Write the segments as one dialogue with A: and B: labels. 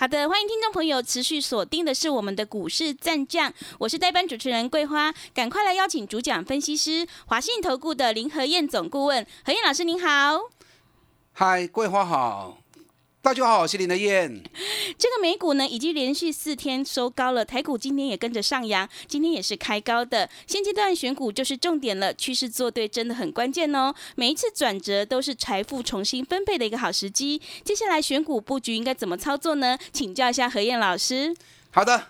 A: 好的，欢迎听众朋友持续锁定的是我们的股市战将，我是代班主持人桂花，赶快来邀请主讲分析师华信投顾的林和燕总顾问何燕老师，您好。
B: 嗨，桂花好。大家好，我是林德燕。
A: 这个美股呢，已经连续四天收高了，台股今天也跟着上扬，今天也是开高的。现阶段选股就是重点了，趋势做对真的很关键哦。每一次转折都是财富重新分配的一个好时机。接下来选股布局应该怎么操作呢？请教一下何燕老师。
B: 好的，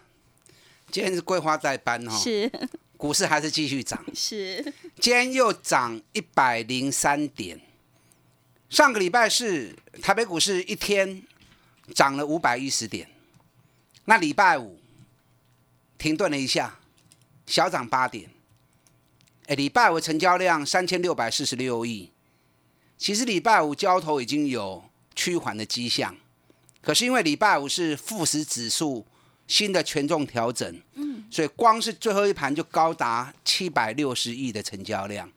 B: 今天是桂花在班哈，
A: 是
B: 股市还是继续涨？
A: 是，
B: 今天又涨一百零三点。上个礼拜是台北股市一天涨了五百一十点，那礼拜五停顿了一下，小涨八点。哎，礼拜五成交量三千六百四十六亿，其实礼拜五交投已经有趋缓的迹象，可是因为礼拜五是富时指数新的权重调整，嗯，所以光是最后一盘就高达七百六十亿的成交量，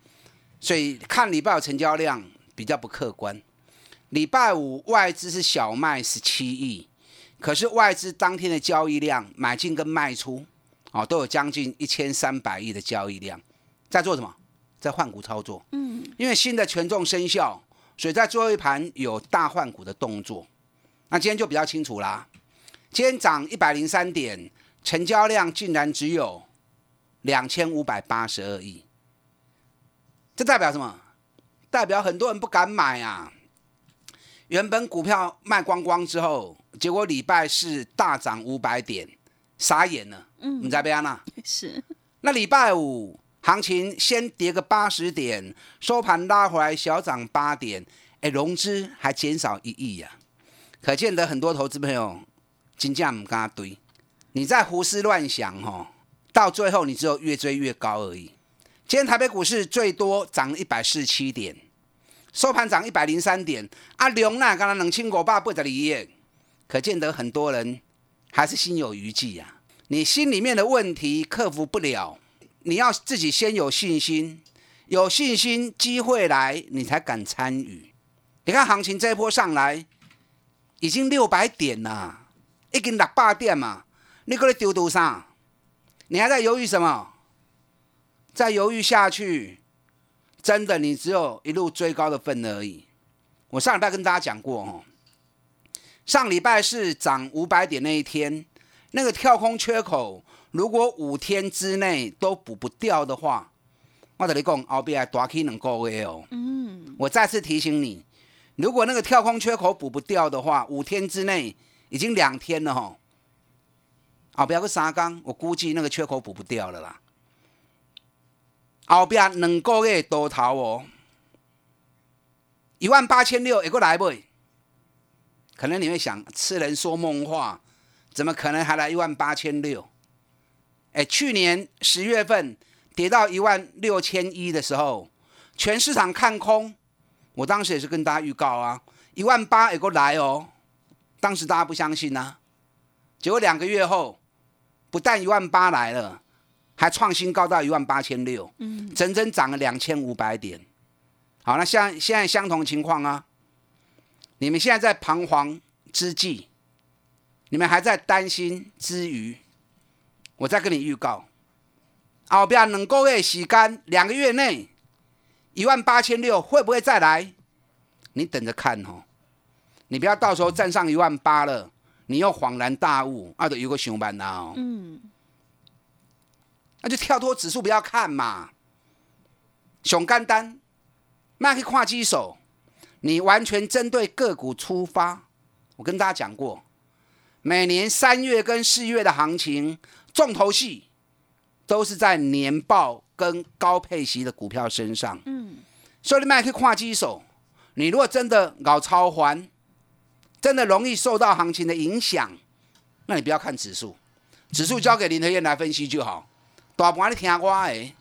B: 所以看礼拜五成交量。比较不客观。礼拜五外资是小卖十七亿，可是外资当天的交易量买进跟卖出，哦，都有将近一千三百亿的交易量，在做什么？在换股操作。嗯，因为新的权重生效，所以在最后一盘有大换股的动作。那今天就比较清楚啦。今天涨一百零三点，成交量竟然只有两千五百八十二亿，这代表什么？代表很多人不敢买啊！原本股票卖光光之后，结果礼拜四大涨五百点，傻眼了。嗯，你在边啊？
A: 是。
B: 那礼拜五行情先跌个八十点，收盘拉回来小涨八点，哎，融资还减少一亿呀！可见得很多投资朋友金价唔敢堆，你在胡思乱想哦，到最后你只有越追越高而已。今天台北股市最多涨一百四十七点，收盘涨一百零三点。啊，龙那刚刚冷清股八不得离耶，可见得很多人还是心有余悸呀。你心里面的问题克服不了，你要自己先有信心，有信心机会来你才敢参与。你看行情这一波上来已经六百点了，已经六百点嘛，你搁在丢多啥？你还在犹豫什么？再犹豫下去，真的你只有一路追高的份而已。我上礼拜跟大家讲过哦，上礼拜是涨五百点那一天，那个跳空缺口，如果五天之内都补不掉的话，我跟你讲，后边大 K 能够 A 哦。嗯，我再次提醒你，如果那个跳空缺口补不掉的话，五天之内已经两天了哈。后边个三缸，我估计那个缺口补不掉了啦。后边两个月多头哦，一万八千六也过来不？可能你会想，痴人说梦话，怎么可能还来一万八千六？哎，去年十月份跌到一万六千一的时候，全市场看空，我当时也是跟大家预告啊，一万八也过来哦。当时大家不相信呢，结果两个月后，不但一万八来了。还创新高到一万八千六，嗯，整整涨了两千五百点。好，那像现在相同情况啊，你们现在在彷徨之际，你们还在担心之余，我再跟你预告，后边两个月时间，两个月内一万八千六会不会再来？你等着看哦，你不要到时候站上一万八了，你又恍然大悟，啊，都有个熊班呐哦，嗯。那就跳脱指数不要看嘛，熊干单，卖去跨机手，你完全针对个股出发。我跟大家讲过，每年三月跟四月的行情重头戏都是在年报跟高配息的股票身上。嗯，所以你卖去跨机手，你如果真的搞超环，真的容易受到行情的影响，那你不要看指数，指数交给林和燕来分析就好。大盘你听我的，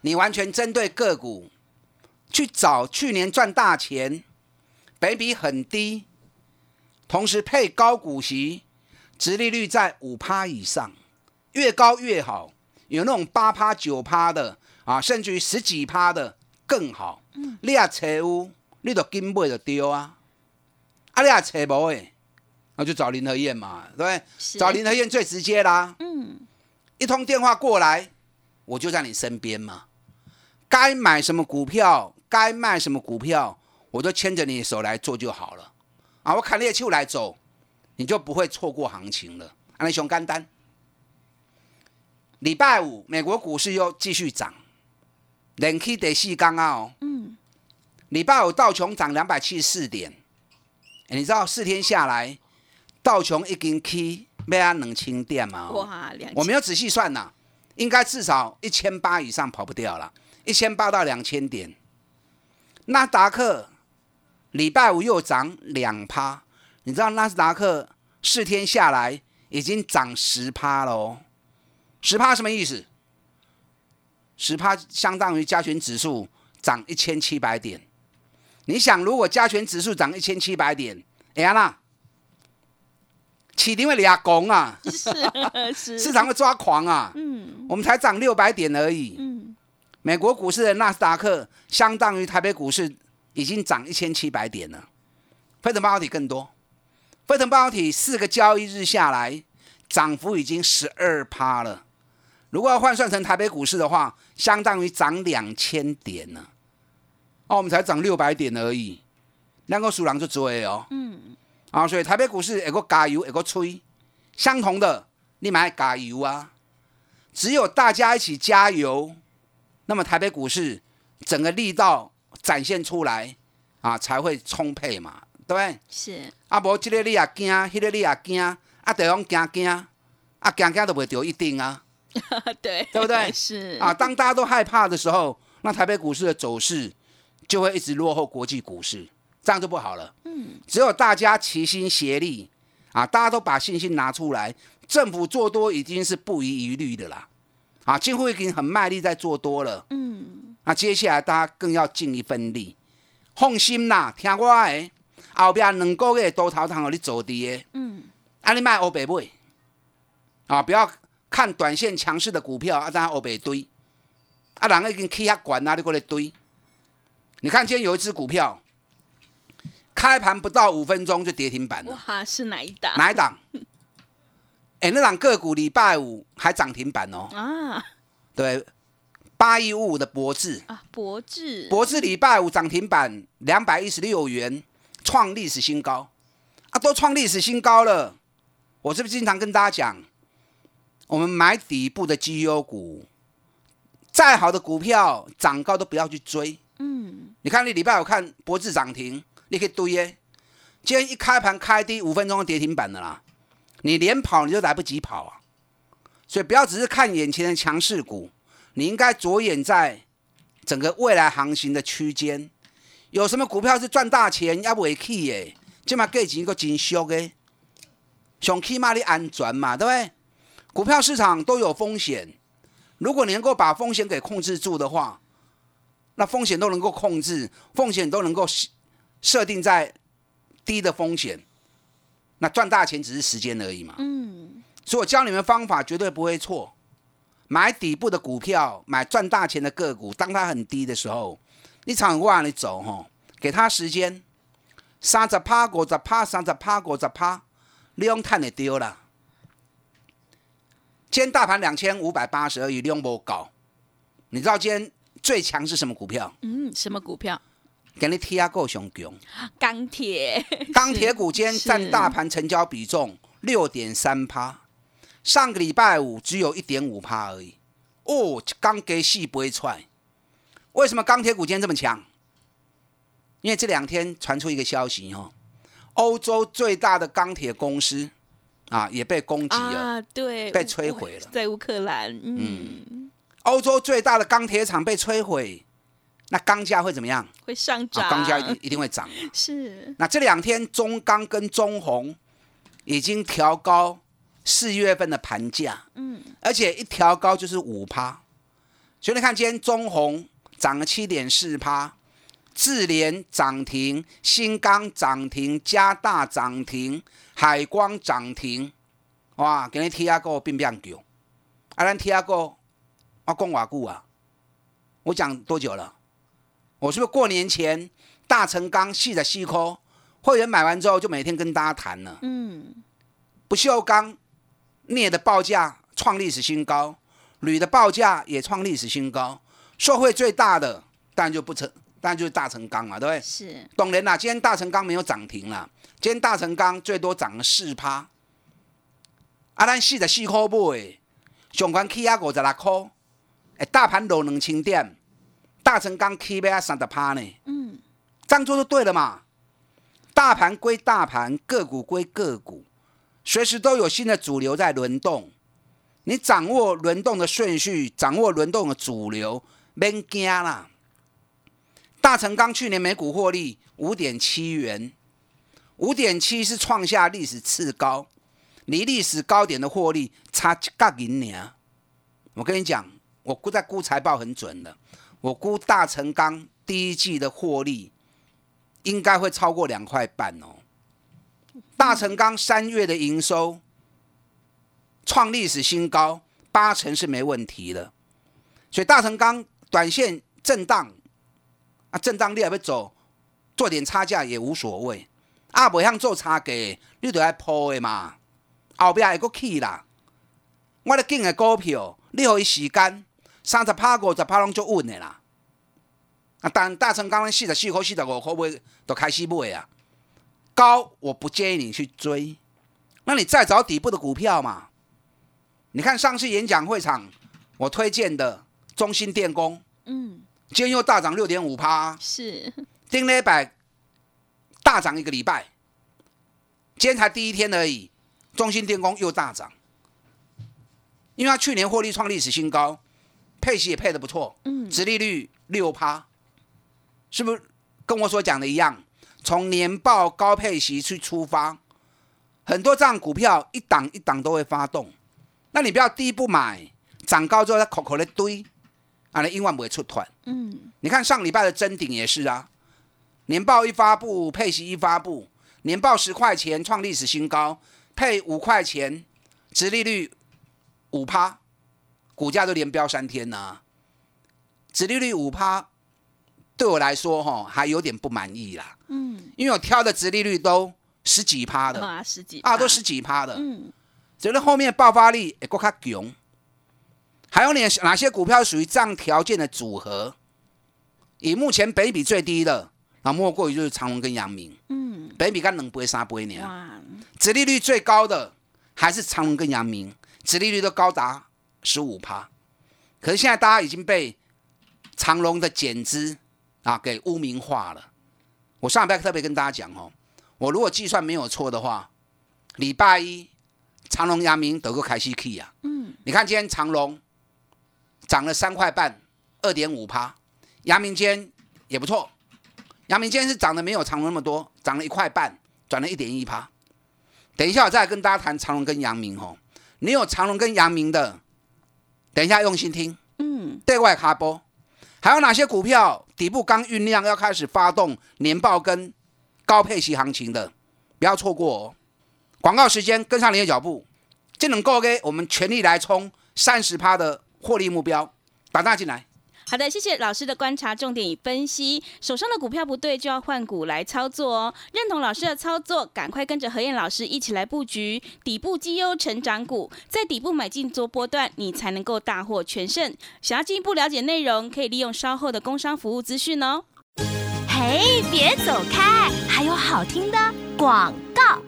B: 你完全针对个股去找去年赚大钱、北比很低，同时配高股息、殖利率在五趴以上，越高越好。有那种八趴、九趴的啊，甚至于十几趴的更好。你也找有，你就金买就丢啊。啊，你也找无诶，那就找林和燕嘛，对不对？找林和燕最直接啦。
A: 嗯，
B: 一通电话过来，我就在你身边嘛。该买什么股票，该卖什么股票，我都牵着你的手来做就好了。啊，我砍猎秋来走，你就不会错过行情了。安利熊干单，礼拜五美国股市又继续涨，连 K 得细刚啊哦。
A: 嗯，
B: 礼拜五道琼涨两百七十四点，欸你知道四天下来，道琼一根 K 要啊两千点嘛、哦？
A: 哇，两
B: 我没有仔细算呐，应该至少一千八以上跑不掉了，一千八到两千点。纳斯达克礼拜五又涨两趴，你知道纳斯达克四天下来已经涨十趴了哦，十趴什么意思？十趴相当于加权指数涨一千七百点。你想，如果加权指数涨一千七百点，哎呀啦，起定会俩拱啊！
A: 是是
B: 市场会抓狂啊！
A: 嗯
B: 我们才涨六百点而已。
A: 嗯，
B: 美国股市的纳斯达克相当于台北股市已经涨一千七百点了，费城半导体更多。费城半导体四个交易日下来，涨幅已经十二趴了。如果要换算成台北股市的话，相当于涨两千点呢。哦，我们才涨六百点而已，两个数量就追哦。
A: 嗯，
B: 啊，所以台北股市有个加油，有个吹，相同的，你买加油啊！只有大家一起加油，那么台北股市整个力道展现出来啊，才会充沛嘛，对不对？
A: 是。
B: 啊，无这个你也惊，迄、个你也惊，啊，对方惊惊，啊，惊惊都袂着一定啊，
A: 对
B: 对不对？
A: 是。
B: 啊，当大家都害怕的时候，那台北股市的走势就会一直落后国际股市，这样就不好了。
A: 嗯，
B: 只有大家齐心协力啊，大家都把信心拿出来，政府做多已经是不遗余力的啦。啊，几乎已经很卖力在做多了。
A: 嗯
B: 那接下来大家更要尽一份力，放心啦，听我的，后边两个月多头通互你做低的，
A: 嗯
B: 啊，你卖欧北买，啊，不要看短线强势的股票啊，当欧北堆，啊，人已经起遐悬啊，你过来堆。你看今天有一只股票，开盘不到五分钟就跌停板了，
A: 哇是哪一档？
B: 哪一档？哎、那档个股礼拜五还涨停板哦，
A: 啊。
B: 对，八一五五的博智，
A: 啊博智。
B: 博智礼拜五涨停板两百一十六元，创历史新高。啊，都创历史新高了。我是不是经常跟大家讲，我们买底部的绩优股，再好的股票涨高都不要去追。
A: 嗯。
B: 你看你礼拜五看博智涨停，你可以堆耶。今天一开盘开低五分钟跌停板的啦，你连跑你就来不及跑啊！所以不要只是看眼前的强势股，你应该着眼在整个未来行情的区间。有什么股票是赚大钱要未起的，这嘛价钱个真俗的，想起码你安全嘛，对不对？股票市场都有风险，如果你能够把风险给控制住的话，那风险都能够控制，风险都能够设定在低的风险，那赚大钱只是时间而已嘛。
A: 嗯
B: 所以我教你们方法绝对不会错，买底部的股票，买赚大钱的个股，当它很低的时候，你常往里走吼，给它时间，三十趴、五十趴、三十趴、五十趴，你用探就丢了。今天大盘两千五百八十而已，量不高。你知道今天最强是什么股票？
A: 嗯什么股票
B: 给你贴够熊强。
A: 钢铁
B: 钢铁股今天
A: 是
B: 占大盘成交比重六点三趴，上个礼拜五只有一点五趴而已。哦，钢给细不会踹。为什么钢铁股今天这么强？因为这两天传出一个消息哦，欧洲最大的钢铁公司啊也被攻击了。
A: 啊对
B: 被摧毁了
A: 在乌克兰嗯
B: 欧洲最大的钢铁厂被摧毁，那钢价会怎么样？
A: 会上
B: 啊，
A: 涨
B: 钢价一定一定会涨。
A: 是
B: 那这两天中钢跟中红已经调高四月份的盘价，
A: 嗯
B: 而且一调高就是五趴。所以你看今天中红涨了七点四趴，智联涨停，新钢涨停，加大涨停，海光涨停，哇！今日 T 阿哥变变强，啊，咱 T 阿哥我讲偌久啊？我讲多久了？我是不是过年前大成钢细的细抠会员买完之后就每天跟大家谈了？
A: 嗯，
B: 不锈钢镍的报价创历史新高，铝的报价也创历史新高，受惠最大的当然就不成，当然就是大成钢嘛，对不对？
A: 是，
B: 懂人啦。今天大成钢没有涨停啦，今天大成钢最多涨了四趴。啊，咱四十四块买，上关起啊五十六块，哎，大盘落两千点，大成钢起要三十趴呢。
A: 嗯，
B: 这样做就对了嘛。大盘归大盘，个股归个股，随时都有新的主流在轮动。你掌握轮动的顺序，掌握轮动的主流，免惊啦。大成钢去年每股获利五点七元，五点七是创下历史次高，离历史高点的获利差一角银两。我跟你讲，我估在估财报很准的，我估大成钢第一季的获利应该会超过两块半哦。大成钢三月的营收创历史新高，八成是没问题的。所以大成钢短线震荡啊，震荡你也要走，做点差价也无所谓。啊，不像做差价，你都要铺的嘛，后边会搁起啦。我咧进的股票，你互伊时间三十趴、五十趴拢足稳的啦。啊，但大成刚刚四十四块、四十五块买，都开始买啊。高我不建议你去追，那你再找底部的股票嘛。你看上次演讲会场，我推荐的中兴电工，
A: 嗯，
B: 今天又大涨六点五趴，
A: 是，
B: 丁磊百大涨一个礼拜，今天才第一天而已，中兴电工又大涨，因为它去年获利创历史新高，配息也配的不错，
A: 嗯，
B: 殖利率六趴，是不是跟我所讲的一样？从年报高配息去出发，很多这样股票一档一档都会发动，那你不要第一步买，涨高之后它口口的堆，啊，那一万不会出团。
A: 嗯，
B: 你看上礼拜的真顶也是啊，年报一发布，配息一发布，年报十块钱创历史新高，配五块钱，殖利率五趴，股价都连飙三天呐、殖利率五趴，对我来说哈还有点不满意啦，
A: 嗯，
B: 因为我挑的殖利率都十几趴的。
A: 哇，十几
B: 啊，都十几趴的，
A: 嗯，
B: 觉得后面爆发力也够卡强。还有你哪些股票属于这样条件的组合？以目前北比最低的，那莫过于就是长隆跟阳明，
A: 嗯，
B: 北比干两倍三倍呢。
A: 哇，
B: 殖利率最高的还是长隆跟阳明，殖利率都高达十五趴。可是现在大家已经被长隆的减资啊给污名化了。我上礼拜特别跟大家讲哦，我如果计算没有错的话，礼拜一长隆、阳明都够开西 key 啊。
A: 嗯，
B: 你看今天长隆涨了三块半，二点五趴，阳明今天也不错，阳明今天是涨的没有长隆那么多，涨了一块半，转了一点一趴。等一下我再来跟大家谈长隆跟阳明哦。你有长隆跟阳明的，等一下用心听。
A: 嗯，
B: 对外卡波，还有哪些股票底部刚酝酿要开始发动年报跟高配息行情的，不要错过哦。广告时间，跟上你的脚步，这能够给我们全力来冲三十趴的获利目标，打大进来。
A: 好的，谢谢老师的观察，重点与分析。手上的股票不对，就要换股来操作哦。认同老师的操作，赶快跟着何燕老师一起来布局底部绩优成长股，在底部买进做波段，你才能够大获全胜。想要进一步了解内容，可以利用稍后的工商服务资讯哦。
C: 嘿，别走开，还有好听的广告。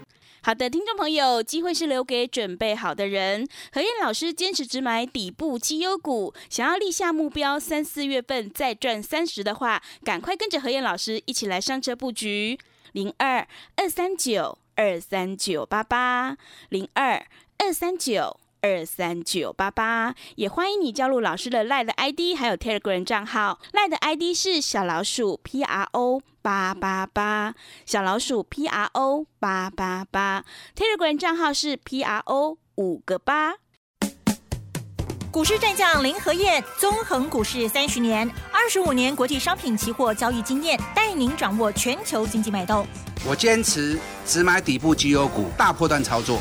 A: 好的，听众朋友，机会是留给准备好的人。何燕老师坚持只买底部绩优股，想要立下目标，三四月份再赚三十的话，赶快跟着何燕老师一起来上车布局零二二三九二三九八八零二二三九。二三九八八，也欢迎你加入老师的赖的 ID，还有 Telegram 账号。赖的 ID 是小老鼠 P R O 八八八，小老鼠 P R O 八八八。Telegram 账号是 P R O 五个八。
C: 股市战将林和燕，纵横股市三十年，二十五年国际商品期货交易经验，带您掌握全球经济脉动。
B: 我坚持只买底部绩优股，大波段操作。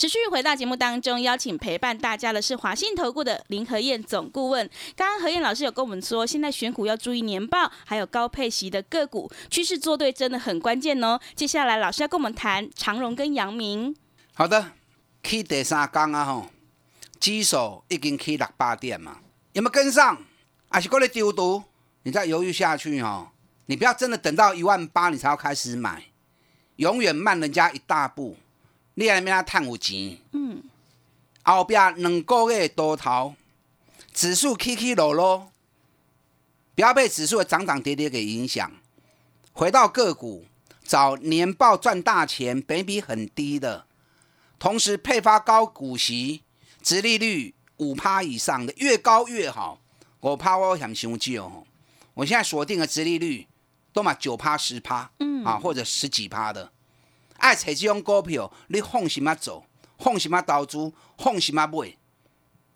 A: 持续回到节目当中，邀请陪伴大家的是华信投顾的林和燕总顾问。刚刚何燕老师有跟我们说，现在选股要注意年报，还有高配息的个股，趋势做对真的很关键哦。接下来老师要跟我们谈长荣跟阳明。
B: 好的，去第三天啊吼，指数已经去六八点嘛，有没有跟上？还是过来丢毒？你再犹豫下去哈，你不要真的等到一万八你才要开始买，永远慢人家一大步。你还没他赚有钱，嗯，后边两个月多头，指数起起落落，不要被指数的涨涨跌跌给影响。回到个股，找年报赚大钱、本比很低的，同时配发高股息、殖利率五趴以上的，越高越好。我怕我想伤久，我现在锁定的殖利率都嘛九趴、十趴，嗯啊，或者十几趴的。爱找这种股票，你放心啊走，放心啊投资，放心啊买。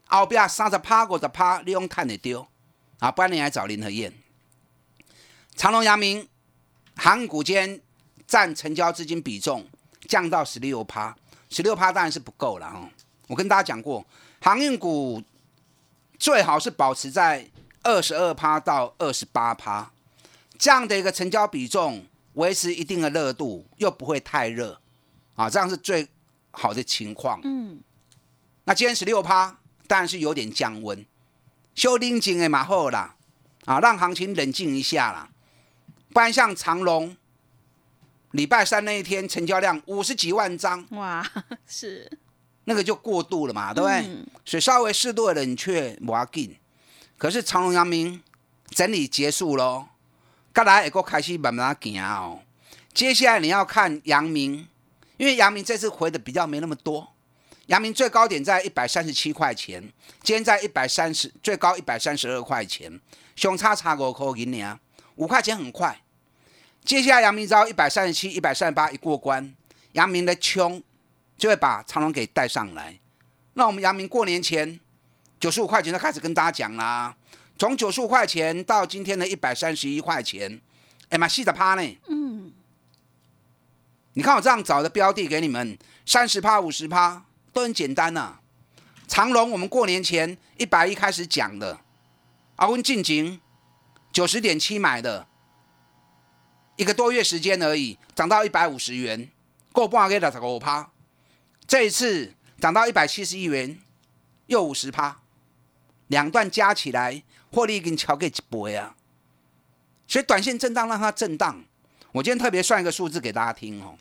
B: 后边三十趴、五十趴，你用赚得着。啊，不然你来找林和燕。长隆、阳明、航股间占成交资金比重降到十六趴，十六趴当然是不够了哈。我跟大家讲过，航运股最好是保持在二十二趴到二十八趴这样的一个成交比重。维持一定的热度，又不会太热，啊，这样是最好的情况。嗯，那今天十六趴，当然是有点降温，修定金诶蛮好啦，啊，让行情冷静一下啦。不然像长隆，礼拜三那一天成交量五十几万张，
A: 哇，是
B: 那个就过度了嘛，对不对？所以稍微适度的冷却不要紧。可是长隆、阳明整理结束喽。刚来也够开始慢慢行哦。接下来你要看阳明，因为阳明这次回的比较没那么多。阳明最高点在一百三十七块钱，今天在一百三十，最高一百三十二块钱，熊差差五块银两，五块钱很快。接下来阳明只要一百三十七、一百三十八一过关，阳明的冲就会把长隆给带上来。那我们阳明过年前九十五块钱就开始跟大家讲啦。从九十五块钱到今天的一百三十一块钱，哎妈，细的趴呢？嗯，你看我这样找的标的给你们，三十趴、五十趴都很简单呐。长隆我们过年前一百一开始讲的，阿温进景九十点七买的，一个多月时间而已，涨到一百五十元，够半给了十五趴。这一次涨到一百七十一元，又五十趴，两段加起来。获利已经超给一倍啊！所以短线震荡让它震荡。我今天特别算一个数字给大家听哦。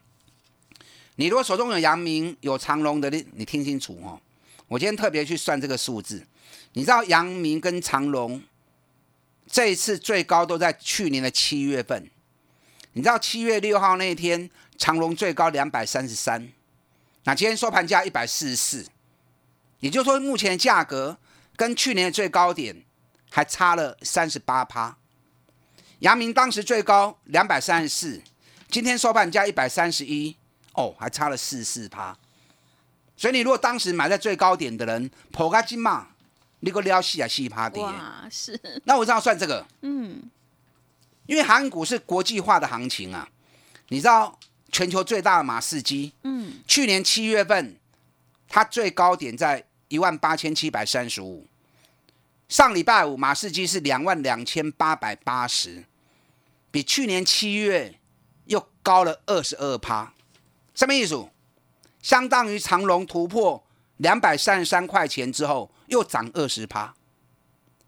B: 你如果手中有阳明、有长隆的，你你听清楚哦。我今天特别去算这个数字。你知道阳明跟长隆这一次最高都在去年的七月份。你知道七月六号那一天长隆最高两百三十三，那今天收盘价一百四十四，也就是说目前价格跟去年的最高点。还差了三十八趴，阳明当时最高两百三十四，今天收盘价一百三十一，哦，还差了四十四趴。所以你如果当时买在最高点的人，破个金嘛，你个撩细啊细趴跌。
A: 哇，是。
B: 那我这样算这个，嗯，因为韩股是国际化的行情啊，你知道全球最大的马士基，嗯，去年七月份它最高点在一万八千七百三十五。上礼拜五，马士基是两万两千八百八十，比去年七月又高了二十二趴。什么意思？相当于长隆突破两百三十三块钱之后又涨二十趴，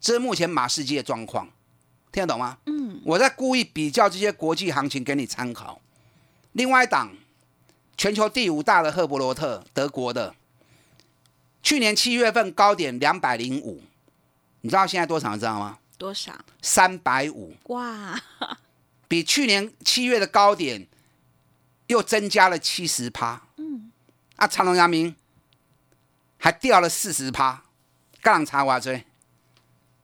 B: 这是目前马士基的状况，听得懂吗？嗯，我在故意比较这些国际行情给你参考。另外一档，全球第五大的赫伯罗特，德国的，去年七月份高点两百零五，你知道现在多少？你知道吗？
A: 多少？
B: 三百五，
A: 哇，
B: 比去年七月的高点又增加了七十趴。嗯，啊，长隆、阳明还掉了四十趴，杠茶哇追。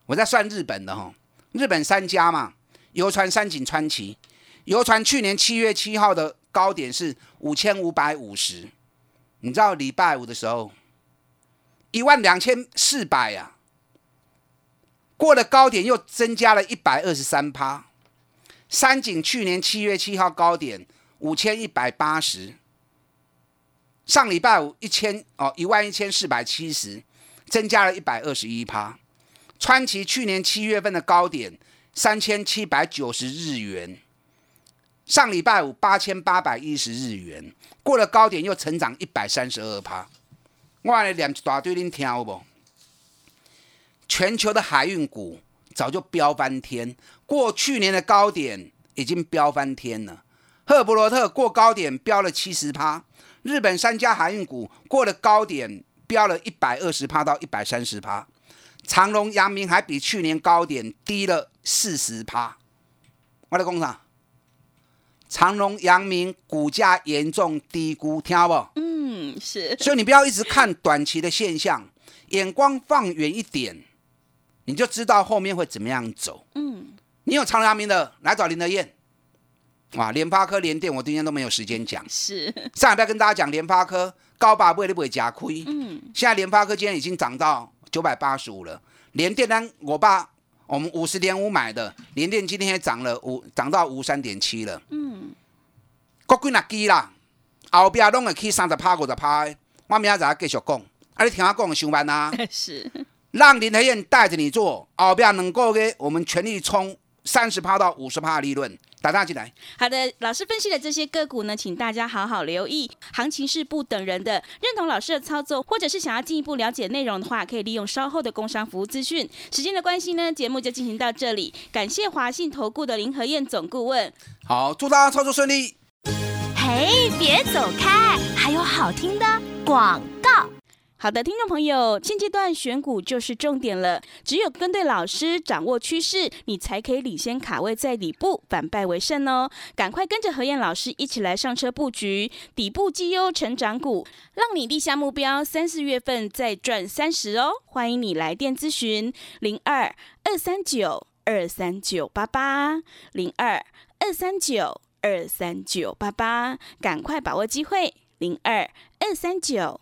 B: 我在算日本的哈，日本三家嘛，游船、三井、川崎。游船去年七月七号的高点是五千五百五十，你知道礼拜五的时候一万两千四百呀，过了高点又增加了一百二十三趴。三井去年七月七号高点五千一百八十，上礼拜五一千哦一万一千四百七十，增加了一百二十一趴。川崎去年七月份的高点三千七百九十日元。上礼拜五八千八百一十日元，过了高点又成长一百三十二趴。我来念一大堆，恁听有无？全球的海运股早就飙翻天，过去年的高点已经飙翻天了。赫伯罗特过高点飙了七十趴，日本三家海运股过了高点飙了一百二十趴到一百三十趴，长隆、阳明还比去年高点低了四十趴。我来讲啥？长隆、阳明股价严重低估，听不？
A: 嗯，是。
B: 所以你不要一直看短期的现象，眼光放远一点，你就知道后面会怎么样走。嗯，你有长隆、阳明的，来找林德燕。哇，联发科、联电，我今天都没有时间讲。
A: 是。
B: 上礼拜跟大家讲联发科高八倍，你不会加亏。嗯。现在联发科今天已经涨到九百八十五了，联电呢，我爸。我们五十点五买的联电今天也涨了五，涨到五三点七了。嗯，国军那机啦，后边拢会去三十趴五十趴。我明仔载继续讲，啊，你听我讲上班啊。
A: 是，
B: 让林和燕带着你做，后边能够给我们全力冲三十趴到五十趴的利润。打大进来。
A: 好的，老师分析的这些个股呢，请大家好好留意。行情是不等人的，认同老师的操作，或者是想要进一步了解内容的话，可以利用稍后的工商服务资讯。时间的关系呢，节目就进行到这里。感谢华信投顾的林和燕总顾问。
B: 好，祝大家操作顺利。
C: 嘿，别走开，还有好听的广告。
A: 好的，听众朋友，现阶段选股就是重点了。只有跟对老师，掌握趋势，你才可以领先卡位在底部，反败为胜哦！赶快跟着何燕老师一起来上车布局底部绩优成长股，让你立下目标，三四月份再赚三十哦！欢迎你来电咨询零二二三九二三九八八零二二三九二三九八八，赶快把握机会零二二三九。